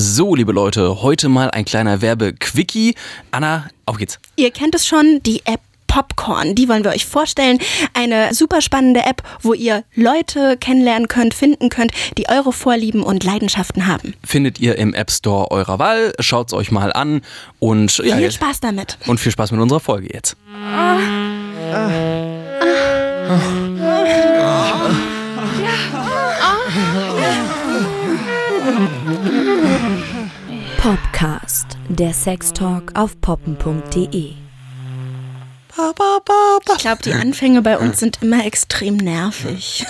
So, liebe Leute, heute mal ein kleiner Werbequickie. Anna, auf geht's. Ihr kennt es schon, die App Popcorn. Die wollen wir euch vorstellen. Eine super spannende App, wo ihr Leute kennenlernen könnt, finden könnt, die eure Vorlieben und Leidenschaften haben. Findet ihr im App Store eurer Wahl. Schaut's euch mal an und ja, Viel Spaß damit. und viel Spaß mit unserer Folge jetzt. Popcast, der Sextalk auf poppen.de. Ich glaube, die Anfänge bei uns sind immer extrem nervig.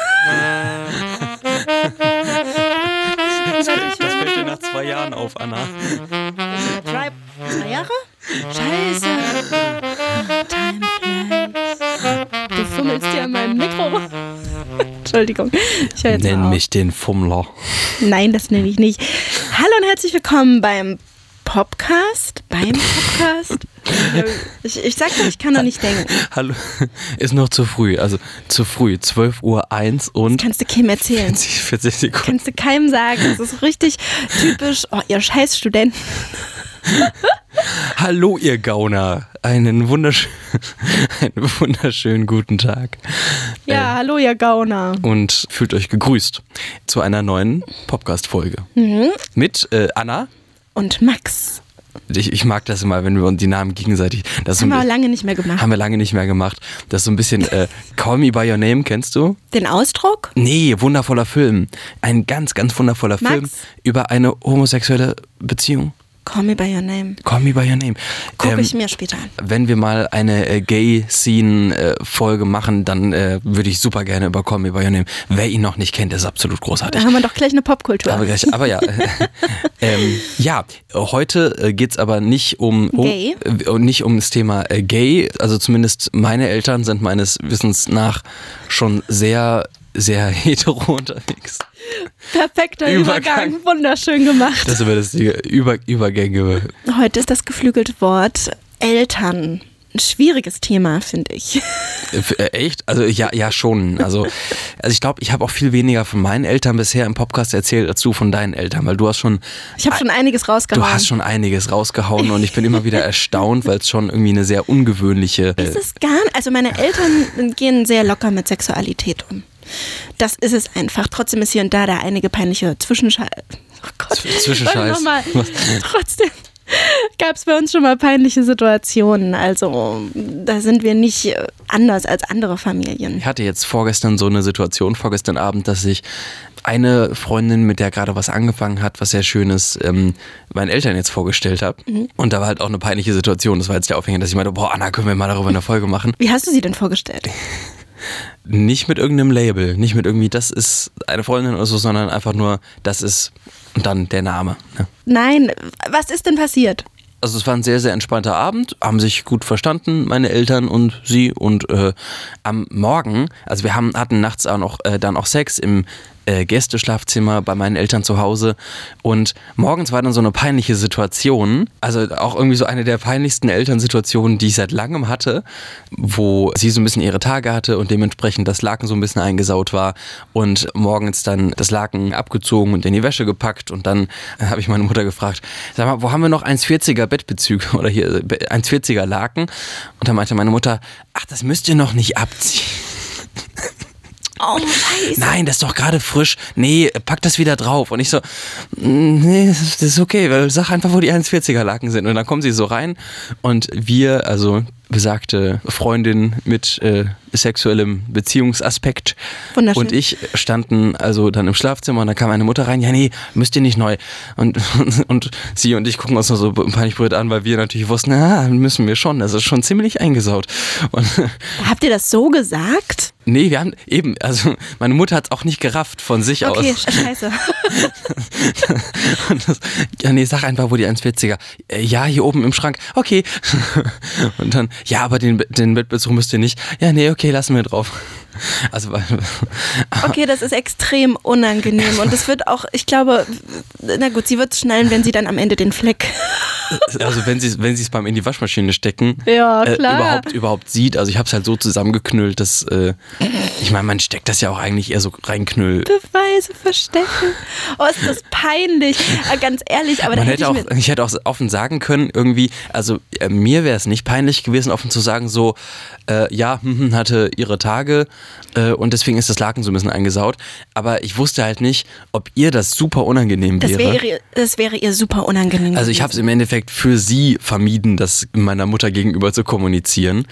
Das fällt, das fällt dir nach zwei Jahren auf, Anna. Drei, drei Jahre? Scheiße. Time flies. Du fummelst dir an meinem Mikro. Entschuldigung. Ich Nenn auf. mich den Fummler. Nein, das nenne ich nicht. Hallo und herzlich willkommen beim Popcast. Beim Popcast? Ich, ich sag doch, ich kann doch nicht denken. Hallo, ist noch zu früh, also zu früh, 12.01 Uhr eins und Kannst du Kim erzählen. 40, 40 Sekunden. Kannst du keinem sagen. Das ist richtig typisch. Oh, ihr scheiß Studenten. Hallo, ihr Gauner. Einen, wundersch einen wunderschönen guten Tag. Ja, hallo, ihr Gauner. Und fühlt euch gegrüßt zu einer neuen Podcast-Folge. Mhm. Mit äh, Anna. Und Max. Ich, ich mag das immer, wenn wir uns die Namen gegenseitig. Das so Haben ein wir auch bi- lange nicht mehr gemacht. haben wir lange nicht mehr gemacht. Das ist so ein bisschen äh, Call Me By Your Name, kennst du? Den Ausdruck? Nee, wundervoller Film. Ein ganz, ganz wundervoller Max? Film über eine homosexuelle Beziehung. Call me by your name. Call Me By Your Name. Gucke Ähm, ich mir später an. wenn wir mal eine äh, Gay-Scene-Folge machen, dann äh, würde ich super gerne über Call Me By Your Name. Wer ihn noch nicht kennt, ist absolut großartig. Da haben wir doch gleich eine Popkultur. Aber, gleich, aber ja, ähm, ja, heute äh, geht's aber nicht um, um Gay? äh, nicht um das Thema äh, Gay. Also zumindest meine Eltern sind meines Wissens nach schon sehr, sehr hetero unterwegs. Perfekter Übergang. Übergang. Wunderschön gemacht. Das über das die Über Übergänge. Heute ist das geflügelte Wort Eltern. Ein schwieriges Thema, finde ich. Äh, Echt? Also ja, ja schon. Also, also ich glaube, ich habe auch viel weniger von meinen Eltern bisher im Podcast erzählt als du von deinen Eltern, weil du hast schon Ich habe schon einiges rausgehauen. Du hast schon einiges rausgehauen und ich bin immer wieder erstaunt, weil es schon irgendwie eine sehr ungewöhnliche. ist es gar nicht. Also meine Eltern gehen sehr locker mit Sexualität um. Das ist es einfach. Trotzdem ist hier und da da einige peinliche Zwischenscheiß. Oh Gott. Zwischenscheiß. Trotzdem gab es bei uns schon mal peinliche Situationen. Also da sind wir nicht äh, anders als andere Familien. Ich hatte jetzt vorgestern so eine Situation, vorgestern Abend, dass ich eine Freundin, mit der gerade was angefangen hat, was sehr Schönes, ähm, meinen Eltern jetzt vorgestellt habe. Mhm. Und da war halt auch eine peinliche Situation. Das war jetzt der Aufhänger, dass ich meinte, boah, Anna, können wir mal darüber eine Folge machen? Wie hast du sie denn vorgestellt? Nicht mit irgendeinem Label, nicht mit irgendwie, das ist eine Freundin oder so, sondern einfach nur, das ist und dann der Name. Ne? Nein, was ist denn passiert? Also es war ein sehr, sehr entspannter Abend, haben sich gut verstanden, meine Eltern und sie. Und äh, am Morgen, also wir haben, hatten nachts auch noch, äh, dann auch Sex im äh, Gästeschlafzimmer bei meinen Eltern zu Hause. Und morgens war dann so eine peinliche Situation, also auch irgendwie so eine der peinlichsten Elternsituationen, die ich seit langem hatte, wo sie so ein bisschen ihre Tage hatte und dementsprechend das Laken so ein bisschen eingesaut war und morgens dann das Laken abgezogen und in die Wäsche gepackt und dann äh, habe ich meine Mutter gefragt, sag mal, wo haben wir noch 1,40er Bettbezüge oder hier äh, 1,40er Laken? Und dann meinte meine Mutter, ach, das müsst ihr noch nicht abziehen. Oh, scheiße. Nein, das ist doch gerade frisch. Nee, pack das wieder drauf. Und ich so, "Mm, nee, das ist- das ist okay, weil sag einfach, wo die 1,40er Laken sind. Und dann kommen sie so rein und wir, also besagte Freundin mit äh, sexuellem Beziehungsaspekt und ich standen also dann im Schlafzimmer und dann kam meine Mutter rein, ja nee, müsst ihr nicht neu. Und, und sie und ich gucken uns nur so peinlich an, weil wir natürlich wussten, na, müssen wir schon, das ist schon ziemlich eingesaut. Und Habt ihr das so gesagt? Nee, wir haben eben, also meine Mutter hat es auch nicht gerafft von sich Okay, aus. sch- scheiße. Und das, ja, nee, sag einfach, wo die 1,40er. Äh, ja, hier oben im Schrank. Okay. Und dann, ja, aber den, den Bettbezug müsst ihr nicht. Ja, nee, okay, lassen wir drauf. Also, Okay, das ist extrem unangenehm und es wird auch, ich glaube, na gut, sie wird schnallen, wenn sie dann am Ende den Fleck also wenn sie wenn sie es beim in die Waschmaschine stecken, Ja, äh, klar. überhaupt überhaupt sieht. Also ich habe es halt so zusammengeknüllt, dass äh, ich meine, man steckt das ja auch eigentlich eher so reinknüll. Beweise verstecken. Oh, ist das peinlich. Äh, Ganz ehrlich, aber da Man hätte ich auch, ich hätte auch offen sagen können, irgendwie, also äh, mir wäre es nicht peinlich gewesen, offen zu sagen, so, äh, ja, hm, hm, hatte ihre Tage äh, und deswegen ist das Laken so ein bisschen eingesaut. Aber ich wusste halt nicht, ob ihr das super unangenehm Das wäre. wäre, das wäre ihr super unangenehm. Also ich habe es gewesen. im Endeffekt für sie vermieden, das meiner Mutter gegenüber zu kommunizieren.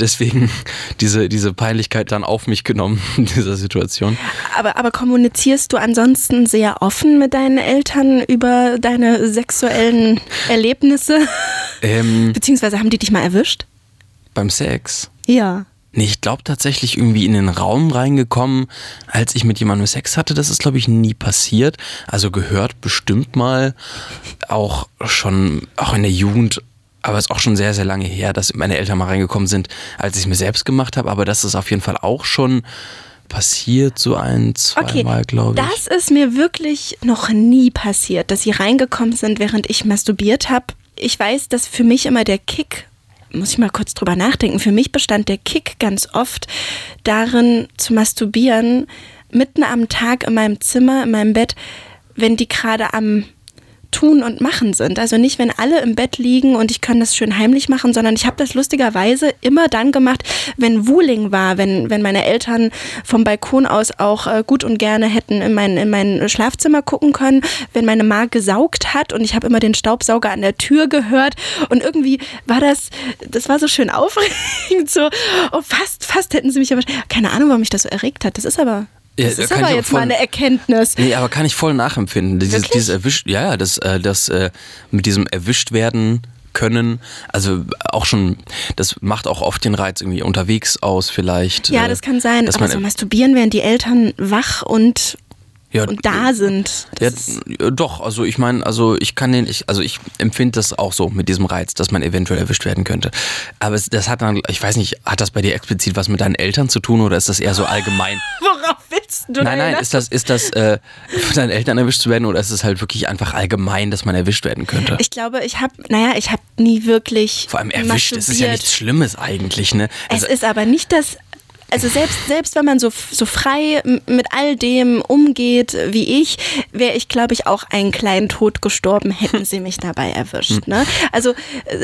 Deswegen diese, diese Peinlichkeit dann auf mich genommen in dieser Situation. aber, aber kommunizierst du ansonsten sehr offen mit deinen Eltern über deine sexuellen Erlebnisse? Ähm, Beziehungsweise haben die dich mal erwischt? beim Sex. Ja. Nee, ich glaube tatsächlich irgendwie in den Raum reingekommen, als ich mit jemandem Sex hatte. Das ist, glaube ich, nie passiert. Also gehört bestimmt mal auch schon, auch in der Jugend, aber ist auch schon sehr, sehr lange her, dass meine Eltern mal reingekommen sind, als ich es mir selbst gemacht habe. Aber das ist auf jeden Fall auch schon passiert, so ein, Okay, zweimal, glaube ich. das ist mir wirklich noch nie passiert, dass sie reingekommen sind, während ich masturbiert habe. Ich weiß, dass für mich immer der Kick, muss ich mal kurz drüber nachdenken, für mich bestand der Kick ganz oft darin zu masturbieren, mitten am Tag in meinem Zimmer, in meinem Bett, wenn die gerade am tun und machen sind. Also nicht, wenn alle im Bett liegen und ich kann das schön heimlich machen, sondern ich habe das lustigerweise immer dann gemacht, wenn Wuling war, wenn, wenn meine Eltern vom Balkon aus auch äh, gut und gerne hätten in mein, in mein Schlafzimmer gucken können, wenn meine Ma gesaugt hat und ich habe immer den Staubsauger an der Tür gehört und irgendwie war das, das war so schön aufregend, so, oh, fast, fast hätten sie mich aber, keine Ahnung, warum mich das so erregt hat. Das ist aber, Ja, das ist aber jetzt voll- mal eine Erkenntnis. Nee, aber kann ich voll nachempfinden. Dieses, Wirklich? dieses erwischt, ja, ja, das, äh, das äh, mit diesem erwischt werden können, also auch schon, das macht auch oft den Reiz irgendwie unterwegs aus vielleicht. Ja, äh, das kann sein. dass Aber man, so masturbieren, während die Eltern wach und, ja, und da sind. Ja, doch, also ich meine, also ich kann den, ich, also ich empfinde das auch so mit diesem Reiz, dass man eventuell erwischt werden könnte. Aber es, das hat dann, ich weiß nicht, hat das bei dir explizit was mit deinen Eltern zu tun oder ist das eher so allgemein? worauf willst du Nein, nein, ist das, ist das äh, von deinen Eltern erwischt zu werden oder ist es halt wirklich einfach allgemein, dass man erwischt werden könnte? Ich glaube, ich habe, naja, ich habe nie wirklich. Vor allem erwischt, es ist ja nichts Schlimmes eigentlich, ne? Es Also, ist aber nicht das. Also selbst, selbst wenn man so, so frei mit all dem umgeht wie ich, wäre ich, glaube ich, auch einen kleinen Tod gestorben, hätten sie mich dabei erwischt. Ne? Also,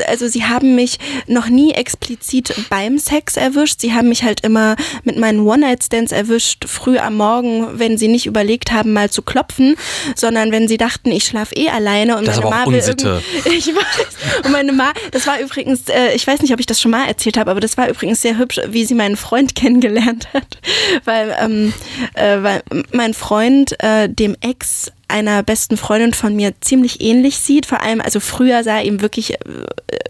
also sie haben mich noch nie explizit beim Sex erwischt. Sie haben mich halt immer mit meinen One-Night-Stands erwischt, früh am Morgen, wenn sie nicht überlegt haben, mal zu klopfen, sondern wenn sie dachten, ich schlafe eh alleine und Das meine aber auch Ma will Unsitte. irgendwie ich weiß. Und meine Ma, das war übrigens, äh, ich weiß nicht, ob ich das schon mal erzählt habe, aber das war übrigens sehr hübsch, wie sie meinen Freund kennengelernt hat. Weil, ähm, äh, weil mein Freund äh, dem Ex einer besten Freundin von mir ziemlich ähnlich sieht. Vor allem, also früher sah er ihm wirklich äh,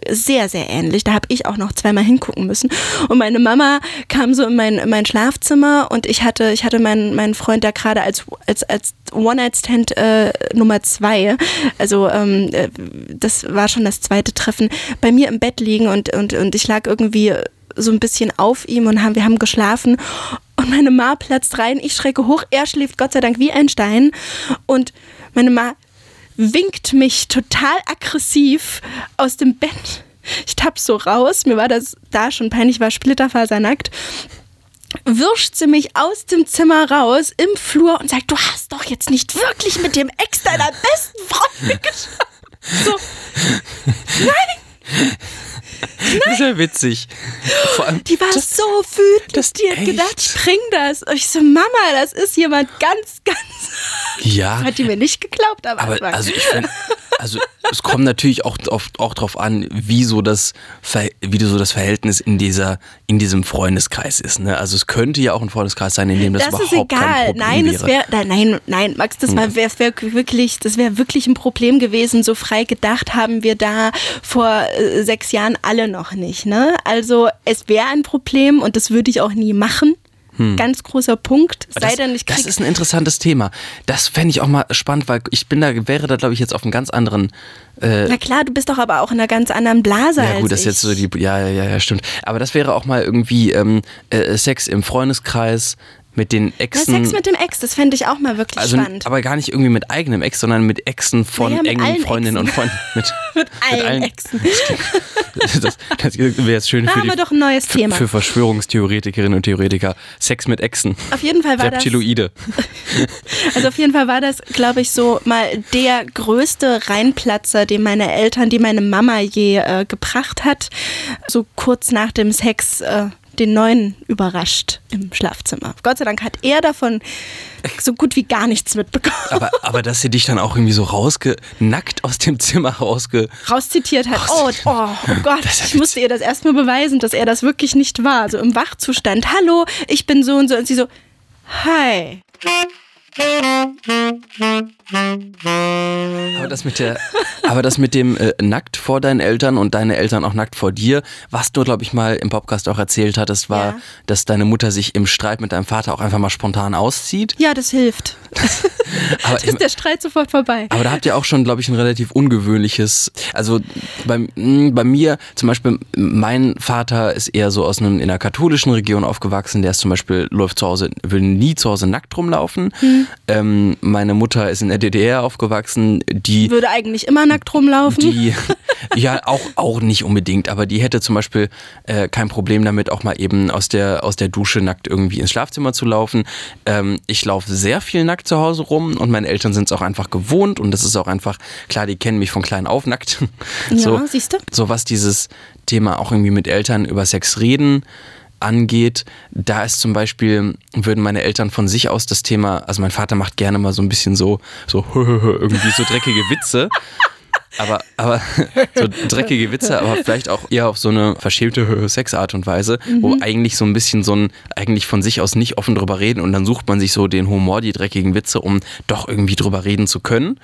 sehr, sehr ähnlich. Da habe ich auch noch zweimal hingucken müssen. Und meine Mama kam so in mein, in mein Schlafzimmer und ich hatte, ich hatte meinen, meinen Freund da gerade als, als, als One-Night-Stand äh, Nummer zwei. Also ähm, äh, das war schon das zweite Treffen. Bei mir im Bett liegen und, und, und ich lag irgendwie so ein bisschen auf ihm und haben, wir haben geschlafen. Und meine Ma platzt rein, ich schrecke hoch, er schläft Gott sei Dank wie ein Stein. Und meine Ma winkt mich total aggressiv aus dem Bett. Ich tapp so raus, mir war das da schon peinlich, ich war splitterfasernackt. Wirscht sie mich aus dem Zimmer raus im Flur und sagt, du hast doch jetzt nicht wirklich mit dem Ex deiner besten Freundin geschlafen. So, das ist ja witzig. Vor allem, die war das, so wütend, das- die hat echt? gedacht, spring das. Und ich so, Mama, das ist jemand ganz, ganz... ja, Hat die mir nicht geglaubt am aber Anfang. also ich finde, also es kommt natürlich auch oft auch drauf an, wie so das wie so das Verhältnis in dieser in diesem Freundeskreis ist. Ne? Also es könnte ja auch ein Freundeskreis sein, in dem das, das ist überhaupt kein egal. Problem Nein, wäre. das wäre nein, nein, Max, das war wär, wär wirklich, das wäre wirklich ein Problem gewesen. So frei gedacht haben wir da vor äh, sechs Jahren alle noch nicht. Ne? Also es wäre ein Problem und das würde ich auch nie machen. Ganz großer Punkt. Sei das, denn, ich das krieg ist ein interessantes Thema. Das fände ich auch mal spannend, weil ich bin da, wäre da, glaube ich, jetzt auf einem ganz anderen. Äh, Na klar, du bist doch aber auch in einer ganz anderen Blase ja, gut, das ist jetzt so die. Ja, ja, ja, ja, stimmt. Aber das wäre auch mal irgendwie ähm, äh, Sex im Freundeskreis mit den Ja, Exen. Sex mit dem Ex, das fände ich auch mal wirklich also, spannend. aber gar nicht irgendwie mit eigenem Ex, sondern mit Exen von Naja, mit engen allen Freundinnen und. Freunden. Mit, mit allen, Exen. Das, das wäre jetzt schön Da für, haben wir die, doch ein neues Thema. für Verschwörungstheoretikerinnen und Theoretiker. Sex mit Exen. Auf jeden Fall war das, Reptiloide. also auf jeden Fall war das, glaube ich, so mal der größte Reinplatzer, den meine Eltern, die meine Mama je äh, gebracht hat. So kurz nach dem Sex äh, den neuen überrascht im Schlafzimmer. Gott sei Dank hat er davon so gut wie gar nichts mitbekommen. Aber, aber dass sie dich dann auch irgendwie so rausge, nackt aus dem Zimmer rausge, rauszitiert hat. Oh, oh, oh Gott, ja ich musste ihr das erstmal beweisen, dass er das wirklich nicht war. So im Wachzustand. Hallo, ich bin so und so. Und sie so, hi. Aber das mit der, aber das mit dem äh, nackt vor deinen Eltern und deine Eltern auch nackt vor dir, was du glaube ich mal im Podcast auch erzählt hattest, war, Ja. dass deine Mutter sich im Streit mit deinem Vater auch einfach mal spontan auszieht. Ja, das hilft. Aber, Ist der Streit sofort vorbei. aber da habt ihr auch schon, glaube ich, ein relativ ungewöhnliches. Also bei, mh, bei mir zum Beispiel, mein Vater ist eher so aus einem in einer katholischen Region aufgewachsen. Der ist zum Beispiel läuft zu Hause, will nie zu Hause nackt rumlaufen. Ähm, meine Mutter ist in der DDR aufgewachsen. Die Würde eigentlich immer nackt rumlaufen. die, ja, auch, auch nicht unbedingt, aber die hätte zum Beispiel äh, kein Problem damit, auch mal eben aus der, aus der Dusche nackt irgendwie ins Schlafzimmer zu laufen. Ähm, ich laufe sehr viel nackt zu Hause rum und meine Eltern sind es auch einfach gewohnt und das ist auch einfach, klar, die kennen mich von klein auf nackt. so, Ja, siehst du? So was dieses Thema auch irgendwie mit Eltern über Sex reden angeht, da ist zum Beispiel, würden meine Eltern von sich aus das Thema, also mein Vater macht gerne mal so ein bisschen so, so irgendwie so dreckige Witze. Aber, aber so dreckige Witze, aber vielleicht auch eher auf so eine verschämte Sexart und Weise, wo eigentlich so ein bisschen so ein, eigentlich von sich aus nicht offen drüber reden und dann sucht man sich so den Humor, die dreckigen Witze, um doch irgendwie drüber reden zu können.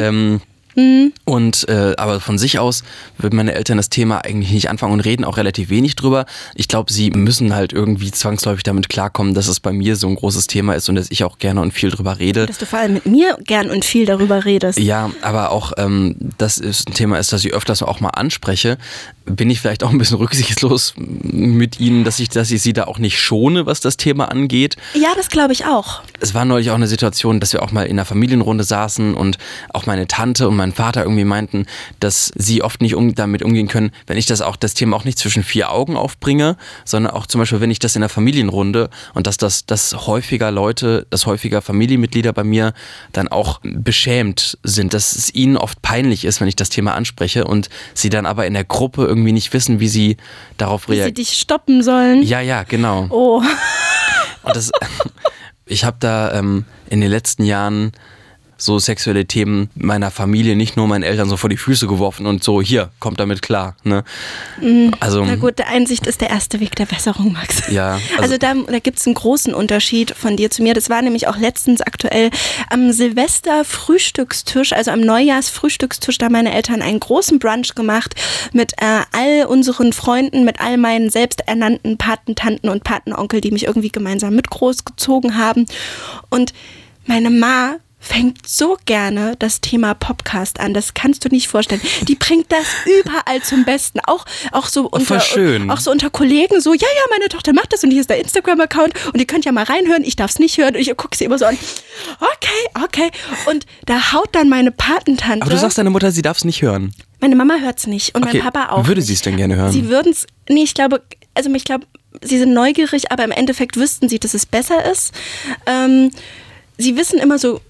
Ähm, und äh, aber von sich aus würden meine Eltern das Thema eigentlich nicht anfangen und reden auch relativ wenig drüber. Ich glaube, sie müssen halt irgendwie zwangsläufig damit klarkommen, dass es bei mir so ein großes Thema ist und dass ich auch gerne und viel drüber rede. Dass du vor allem mit mir gern und viel darüber redest. Ja, aber auch, ähm, das ist ein Thema ist, das ich öfters auch mal anspreche. Bin ich vielleicht auch ein bisschen rücksichtslos mit ihnen, dass ich, dass ich sie da auch nicht schone, was das Thema angeht. Ja, das glaube ich auch. Es war neulich auch eine Situation, dass wir auch mal in einer Familienrunde saßen und auch meine Tante und mein Vater irgendwie meinten, dass sie oft nicht um, damit umgehen können, wenn ich das auch, das Thema auch nicht zwischen vier Augen aufbringe, sondern auch zum Beispiel, wenn ich das in der Familienrunde und dass das, dass häufiger Leute, dass häufiger Familienmitglieder bei mir dann auch beschämt sind, dass es ihnen oft peinlich ist, wenn ich das Thema anspreche und sie dann aber in der Gruppe irgendwie nicht wissen, wie sie darauf Wie sie reagieren. dich stoppen sollen. Ja, ja, genau. Oh, Und das, ich habe da ähm, in den letzten Jahren so sexuelle Themen meiner Familie, nicht nur meinen Eltern, so vor die Füße geworfen und so, hier, kommt damit klar. Ne? Also, na gut, der Einsicht ist der erste Weg der Besserung, Max. ja, also, Also, da, da gibt es einen großen Unterschied von dir zu mir. Das war nämlich auch letztens aktuell am Silvester-Frühstückstisch, also am Neujahrs-Frühstückstisch, da meine Eltern einen großen Brunch gemacht mit äh, all unseren Freunden, mit all meinen selbsternannten Patentanten und Patenonkel, die mich irgendwie gemeinsam mit großgezogen haben. Und meine Ma fängt so gerne das Thema Podcast an. Das kannst du nicht vorstellen. Die bringt das überall zum Besten. Auch, auch so unter, auch so unter Kollegen so, ja, ja, meine Tochter macht das und hier ist der Instagram-Account und ihr könnt ja mal reinhören. Ich darf es nicht hören und ich gucke sie immer so an. Okay, okay. Und da haut dann meine Patentante. aber du sagst deiner Mutter, sie darf es nicht hören. meine Mama hört es nicht und Okay, mein Papa auch. würde sie es denn gerne hören? Sie würden es, nee, ich glaube, also ich glaube, sie sind neugierig, aber im Endeffekt wüssten sie, dass es besser ist. Ähm, sie wissen immer so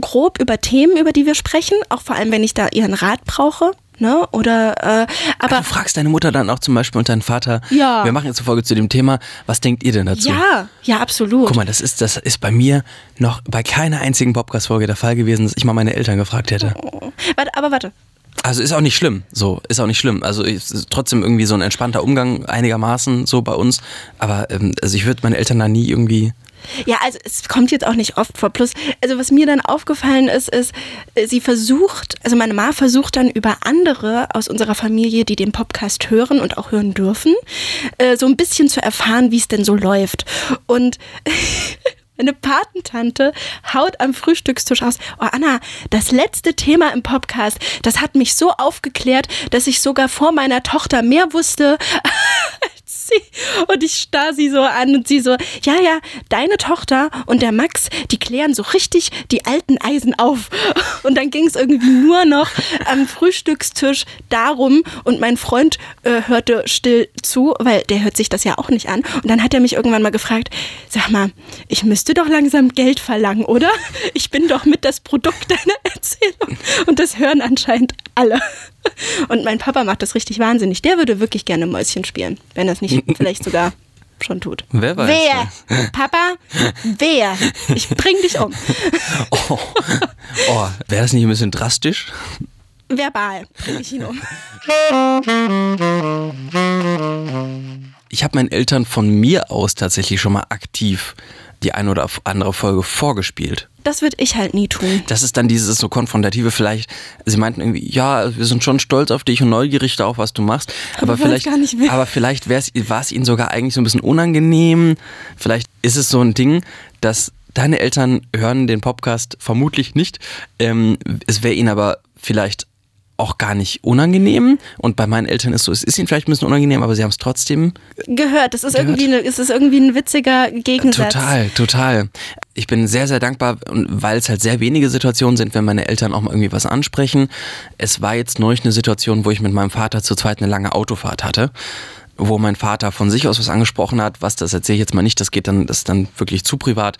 grob über Themen, über die wir sprechen, auch vor allem, wenn ich da ihren Rat brauche. Ne? Oder, äh, aber du fragst deine Mutter dann auch zum Beispiel und deinen Vater, Ja. wir machen jetzt eine Folge zu dem Thema, was denkt ihr denn dazu? ja, ja, absolut. Guck mal, das ist, das ist bei mir noch bei keiner einzigen Podcast-Folge der Fall gewesen, dass ich mal meine Eltern gefragt hätte. Warte, aber warte. Also ist auch nicht schlimm, so ist auch nicht schlimm. Also es ist trotzdem irgendwie so ein entspannter Umgang einigermaßen so bei uns. Aber ähm, also ich würde meine Eltern da nie irgendwie. Ja, also es kommt jetzt auch nicht oft vor. Plus, also was mir dann aufgefallen ist, ist, äh, sie versucht, also meine Ma versucht dann über andere aus unserer Familie, die den Podcast hören und auch hören dürfen, äh, so ein bisschen zu erfahren, wie es denn so läuft. Und meine Patentante haut am Frühstückstisch aus. Oh Anna, das letzte Thema im Podcast, das hat mich so aufgeklärt, dass ich sogar vor meiner Tochter mehr wusste sie. Und ich starr sie so an und sie so, ja, ja, deine Tochter und der Max, die klären so richtig die alten Eisen auf. Und dann ging es irgendwie nur noch am Frühstückstisch darum und mein Freund äh, hörte still zu, weil der hört sich das ja auch nicht an. Und dann hat er mich irgendwann mal gefragt, sag mal, ich müsste doch langsam Geld verlangen, oder? Ich bin doch mit das Produkt deiner Erzählung. Und das hören anscheinend alle. Und mein Papa macht das richtig wahnsinnig. Der würde wirklich gerne Mäuschen spielen, wenn er es nicht vielleicht sogar schon tut. Wer weiß. Wer? Papa, wer? Ich bring dich um. Oh, oh wäre das nicht ein bisschen drastisch? Verbal bring ich ihn um. Ich habe meinen Eltern von mir aus tatsächlich schon mal aktiv die eine oder andere Folge vorgespielt. Das würde ich halt nie tun. Das ist dann dieses so konfrontative vielleicht. Sie meinten irgendwie, ja, wir sind schon stolz auf dich und neugierig darauf, was du machst. Aber, Aber vielleicht, gar nicht will. aber vielleicht war es ihnen sogar eigentlich so ein bisschen unangenehm. Vielleicht ist es so ein Ding, dass deine Eltern hören den Podcast vermutlich nicht. Ähm, es wäre ihnen aber vielleicht auch gar nicht unangenehm. Und bei meinen Eltern ist so, es ist ihnen vielleicht ein bisschen unangenehm, aber sie haben es trotzdem Gehört. Das ist Gehört. irgendwie, eine, es ist irgendwie ein witziger Gegensatz. Total, total. Ich bin sehr, sehr dankbar, und weil es halt sehr wenige Situationen sind, wenn meine Eltern auch mal irgendwie was ansprechen. Es war jetzt neulich eine Situation, wo ich mit meinem Vater zu zweit eine lange Autofahrt hatte wo mein Vater von sich aus was angesprochen hat, was das erzähle ich jetzt mal nicht, das geht dann, das ist dann wirklich zu privat,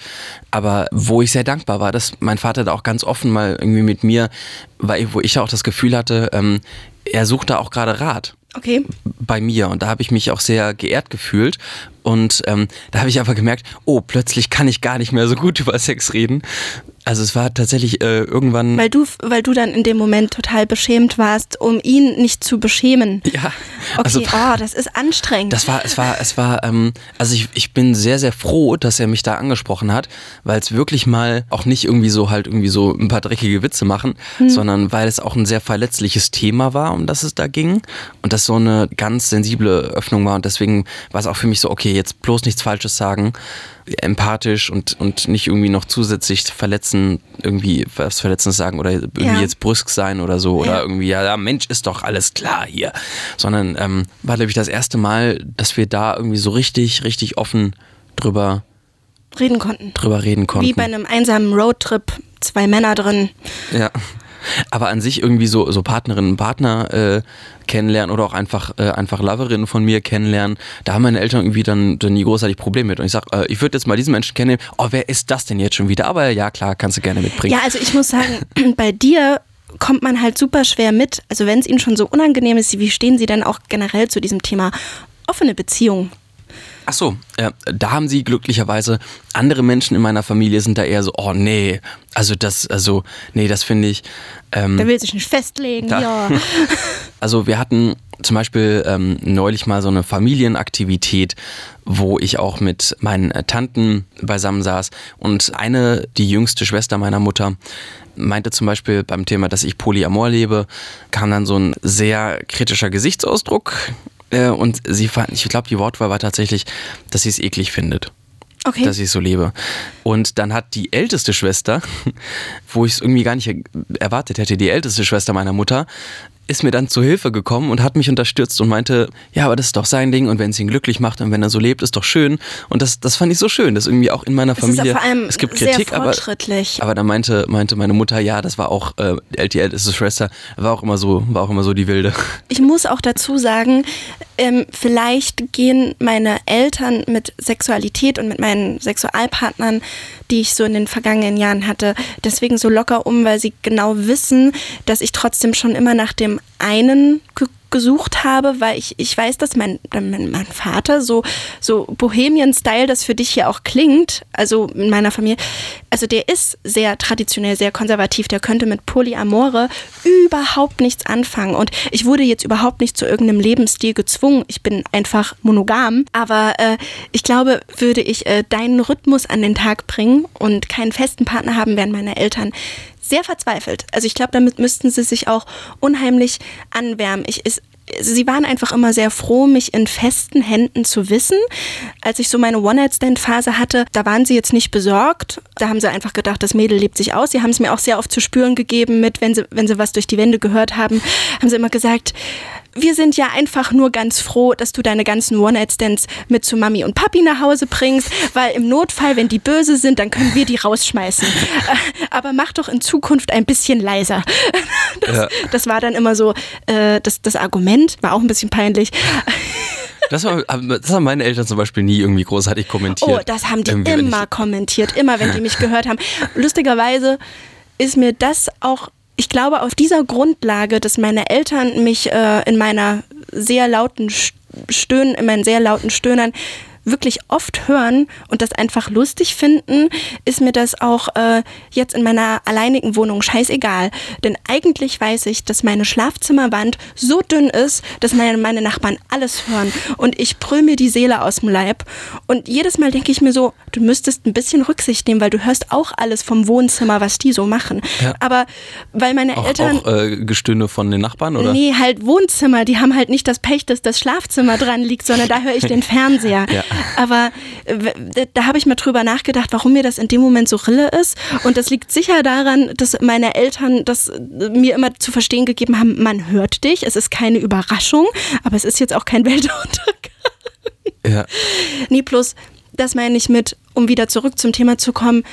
aber wo ich sehr dankbar war, dass mein Vater da auch ganz offen mal irgendwie mit mir, weil, wo ich auch das Gefühl hatte, ähm, er sucht da auch gerade Rat Okay. bei mir und da habe ich mich auch sehr geehrt gefühlt und ähm, da habe ich aber gemerkt, oh, plötzlich kann ich gar nicht mehr so gut über Sex reden. Also es war tatsächlich äh, irgendwann... Weil du, weil du dann in dem Moment total beschämt warst, um ihn nicht zu beschämen. ja, Okay, also oh, das ist anstrengend. Das war, es war, es war, ähm, also ich, ich bin sehr, sehr froh, dass er mich da angesprochen hat, weil es wirklich mal auch nicht irgendwie so halt irgendwie so ein paar dreckige Witze machen, sondern weil es auch ein sehr verletzliches Thema war, um das es da ging und das so eine ganz sensible Öffnung war und deswegen war es auch für mich so, okay, jetzt bloß nichts Falsches sagen, empathisch und, und nicht irgendwie noch zusätzlich verletzen, irgendwie was Verletzendes sagen oder irgendwie Ja. jetzt brüsk sein oder so oder Ja. irgendwie, ja, Mensch, ist doch alles klar hier. Sondern ähm, war, glaube ich, das erste Mal, dass wir da irgendwie so richtig, richtig offen drüber, Reden konnten. drüber reden konnten. Wie bei einem einsamen Roadtrip, zwei Männer drin. Ja. Aber an sich irgendwie so, so Partnerinnen und Partner äh, kennenlernen oder auch einfach, äh, einfach Loverinnen von mir kennenlernen, da haben meine Eltern irgendwie dann, dann nie großartig Probleme mit. Und ich sag, äh, ich würde jetzt mal diesen Menschen kennenlernen, oh, wer ist das denn jetzt schon wieder? Aber ja, klar, kannst du gerne mitbringen. Ja, also ich muss sagen, bei dir kommt man halt super schwer mit. Also wenn es Ihnen schon so unangenehm ist, wie stehen Sie denn auch generell zu diesem Thema offene Beziehung? Ach so, äh, da haben sie glücklicherweise andere Menschen in meiner Familie sind da eher so, oh nee, also das, also nee, das finde ich. Ähm, Der will sich nicht festlegen, Da- ja. Also wir hatten zum Beispiel ähm, neulich mal so eine Familienaktivität, wo ich auch mit meinen Tanten beisammen saß und eine, die jüngste Schwester meiner Mutter, meinte zum Beispiel beim Thema, dass ich Polyamor lebe, kam dann so ein sehr kritischer Gesichtsausdruck äh, und sie fand, ich glaube, die Wortwahl war tatsächlich, dass sie es eklig findet Okay. dass ich so lebe. Und dann hat die älteste Schwester, wo ich es irgendwie gar nicht erwartet hätte, die älteste Schwester meiner Mutter, ist mir dann zu Hilfe gekommen und hat mich unterstützt und meinte, ja, aber das ist doch sein Ding und wenn es ihn glücklich macht und wenn er so lebt, ist doch schön. Und das, das fand ich so schön, dass irgendwie auch in meiner es ist Familie, vor allem es gibt Kritik, aber, fortschrittlich. aber da meinte, meinte meine Mutter, ja, das war auch, äh, die älteste Schwester, war auch immer so, war auch immer so die Wilde. Ich muss auch dazu sagen, ähm, vielleicht gehen meine Eltern mit Sexualität und mit meinen Sexualpartnern, die ich so in den vergangenen Jahren hatte, deswegen so locker um, weil sie genau wissen, dass ich trotzdem schon immer nach dem einen ge gesucht habe, weil ich, ich weiß, dass mein, mein, mein Vater so, so Bohemian-Style, das für dich hier auch klingt, also in meiner Familie, also der ist sehr traditionell, sehr konservativ, der könnte mit Polyamore überhaupt nichts anfangen. Und ich wurde jetzt überhaupt nicht zu irgendeinem Lebensstil gezwungen, ich bin einfach monogam, aber äh, ich glaube, würde ich äh, deinen Rhythmus an den Tag bringen und keinen festen Partner haben, wären meine Eltern sehr verzweifelt. Also ich glaube, damit müssten sie sich auch unheimlich anwärmen. Ich, ist, sie waren einfach immer sehr froh, mich in festen Händen zu wissen. Als ich so meine One-Night-Stand-Phase hatte, da waren sie jetzt nicht besorgt. Da haben sie einfach gedacht, das Mädel lebt sich aus. Sie haben es mir auch sehr oft zu spüren gegeben mit, wenn sie, wenn sie was durch die Wände gehört haben, haben sie immer gesagt, wir sind ja einfach nur ganz froh, dass du deine ganzen One-Night-Stands mit zu Mami und Papi nach Hause bringst, weil im Notfall, wenn die böse sind, dann können wir die rausschmeißen. Äh, aber mach doch in Zukunft ein bisschen leiser. Das, ja. das war dann immer so äh, das, das Argument, war auch ein bisschen peinlich. Das, war, das, haben meine Eltern zum Beispiel nie irgendwie großartig kommentiert. Oh, das haben die irgendwie, immer kommentiert, immer wenn die mich gehört haben. Lustigerweise ist mir das auch ich glaube, auf dieser Grundlage, dass meine Eltern mich äh, in meiner sehr lauten Stöhnen, in meinen sehr lauten Stöhnern wirklich oft hören und das einfach lustig finden, ist mir das auch äh, jetzt in meiner alleinigen Wohnung scheißegal. Denn eigentlich weiß ich, dass meine Schlafzimmerwand so dünn ist, dass meine, meine Nachbarn alles hören und ich brüll mir die Seele aus dem Leib. Und jedes Mal denke ich mir so, du müsstest ein bisschen Rücksicht nehmen, weil du hörst auch alles vom Wohnzimmer, was die so machen. Ja. Aber weil meine auch, Eltern... Auch äh, Gestöhne von den Nachbarn, oder? Nee, halt Wohnzimmer. Die haben halt nicht das Pech, dass das Schlafzimmer dran liegt, sondern da höre ich den Fernseher. Ja. Aber äh, da habe ich mal drüber nachgedacht, warum mir das in dem Moment so Rille ist. Und das liegt sicher daran, dass meine Eltern das äh, mir immer zu verstehen gegeben haben, man hört dich, es ist keine Überraschung, aber es ist jetzt auch kein Weltuntergang. Ja. Nee, plus, das meine ich mit, um wieder zurück zum Thema zu kommen,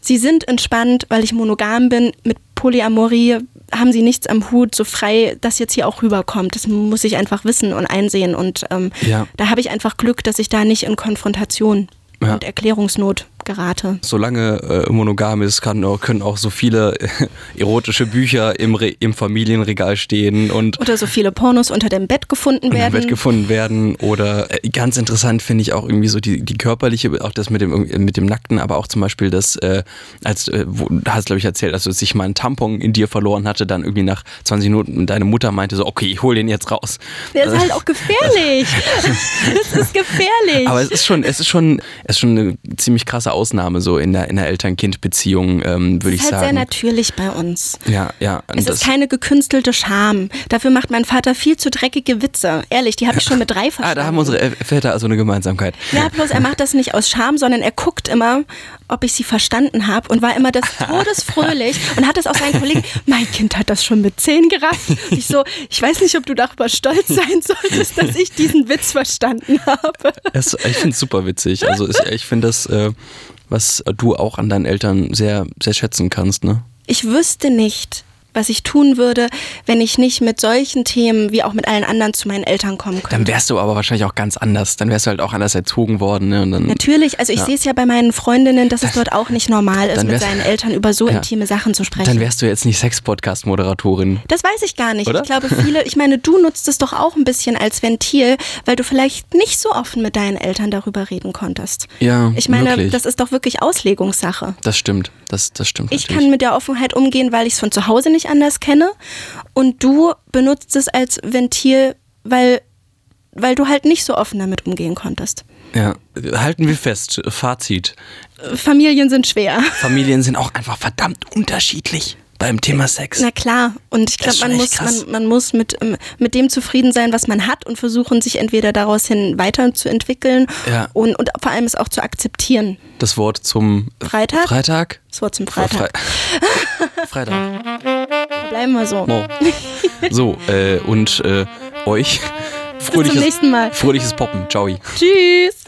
sie sind entspannt, weil ich monogam bin. Mit Polyamorie haben sie nichts am Hut, so frei das jetzt hier auch rüberkommt. Das muss ich einfach wissen und einsehen. Und ähm, ja. da habe ich einfach Glück, dass ich da nicht in Konfrontation ja. und Erklärungsnot gerate. Solange äh, monogam ist, kann, können auch so viele äh, erotische Bücher im, Re im Familienregal stehen und oder so viele Pornos unter dem Bett gefunden werden. Bett gefunden werden oder äh, ganz interessant finde ich auch irgendwie so die, die körperliche, auch das mit dem mit dem Nackten, aber auch zum Beispiel das, äh, als äh, wo, hast glaube ich erzählt, dass du sich mal einen Tampon in dir verloren hatte, dann irgendwie nach 20 Minuten deine Mutter meinte so, okay, ich hol den jetzt raus. Der ist halt auch gefährlich. das ist gefährlich. Aber es ist schon, es ist schon, es ist schon eine ziemlich krasse Ausnahme so in der, in der Eltern-Kind-Beziehung, ähm, würde ich halt sagen. sehr natürlich bei uns. Ja, ja. Es ist keine gekünstelte Scham. Dafür macht mein Vater viel zu dreckige Witze. Ehrlich, die habe ich schon mit drei verstanden. Ah, da haben unsere Väter also eine Gemeinsamkeit. Ja, bloß er macht das nicht aus Scham, sondern er guckt immer, ob ich sie verstanden habe und war immer das todesfröhlich und hat es auch seinen Kollegen, mein Kind hat das schon mit zehn gerafft. Ich so, ich weiß nicht, ob du darüber stolz sein solltest, dass ich diesen Witz verstanden habe. Es, ich finde es super witzig. Also ich finde das, äh, was du auch an deinen Eltern sehr, sehr schätzen kannst, ne? Ich wüsste nicht, was ich tun würde, wenn ich nicht mit solchen Themen wie auch mit allen anderen zu meinen Eltern kommen könnte. Dann wärst du aber wahrscheinlich auch ganz anders. Dann wärst du halt auch anders erzogen worden. Ne? Dann, Natürlich, also ich ja. sehe es ja bei meinen Freundinnen, dass es dort auch nicht normal ist, mit seinen Eltern über so ja. intime Sachen zu sprechen. Dann wärst du jetzt nicht Sex-Podcast-Moderatorin. Das weiß ich gar nicht. Oder? Ich glaube, viele, ich meine, du nutzt es doch auch ein bisschen als Ventil, weil du vielleicht nicht so offen mit deinen Eltern darüber reden konntest. Ja, Ich meine, wirklich. das ist doch wirklich Auslegungssache. Das stimmt, das, das stimmt. Ich natürlich. kann mit der Offenheit umgehen, weil ich es von zu Hause nicht anders kenne. Und du benutzt es als Ventil, weil, weil du halt nicht so offen damit umgehen konntest. Ja, halten wir fest, Fazit. Familien sind schwer. Familien sind auch einfach verdammt unterschiedlich beim Thema Sex. Na klar, und ich glaube, man muss, man, man, muss mit, ähm, mit dem zufrieden sein, was man hat und versuchen, sich entweder daraus hin weiterzuentwickeln ja. und, und vor allem es auch zu akzeptieren. Das Wort zum äh, Freitag? Freitag? Das Wort zum Freitag. Fre Freitag. Bleiben wir so. No. So, äh, und äh, euch fröhliches, Bis zum nächsten Mal. fröhliches Poppen. Ciao. Tschüss.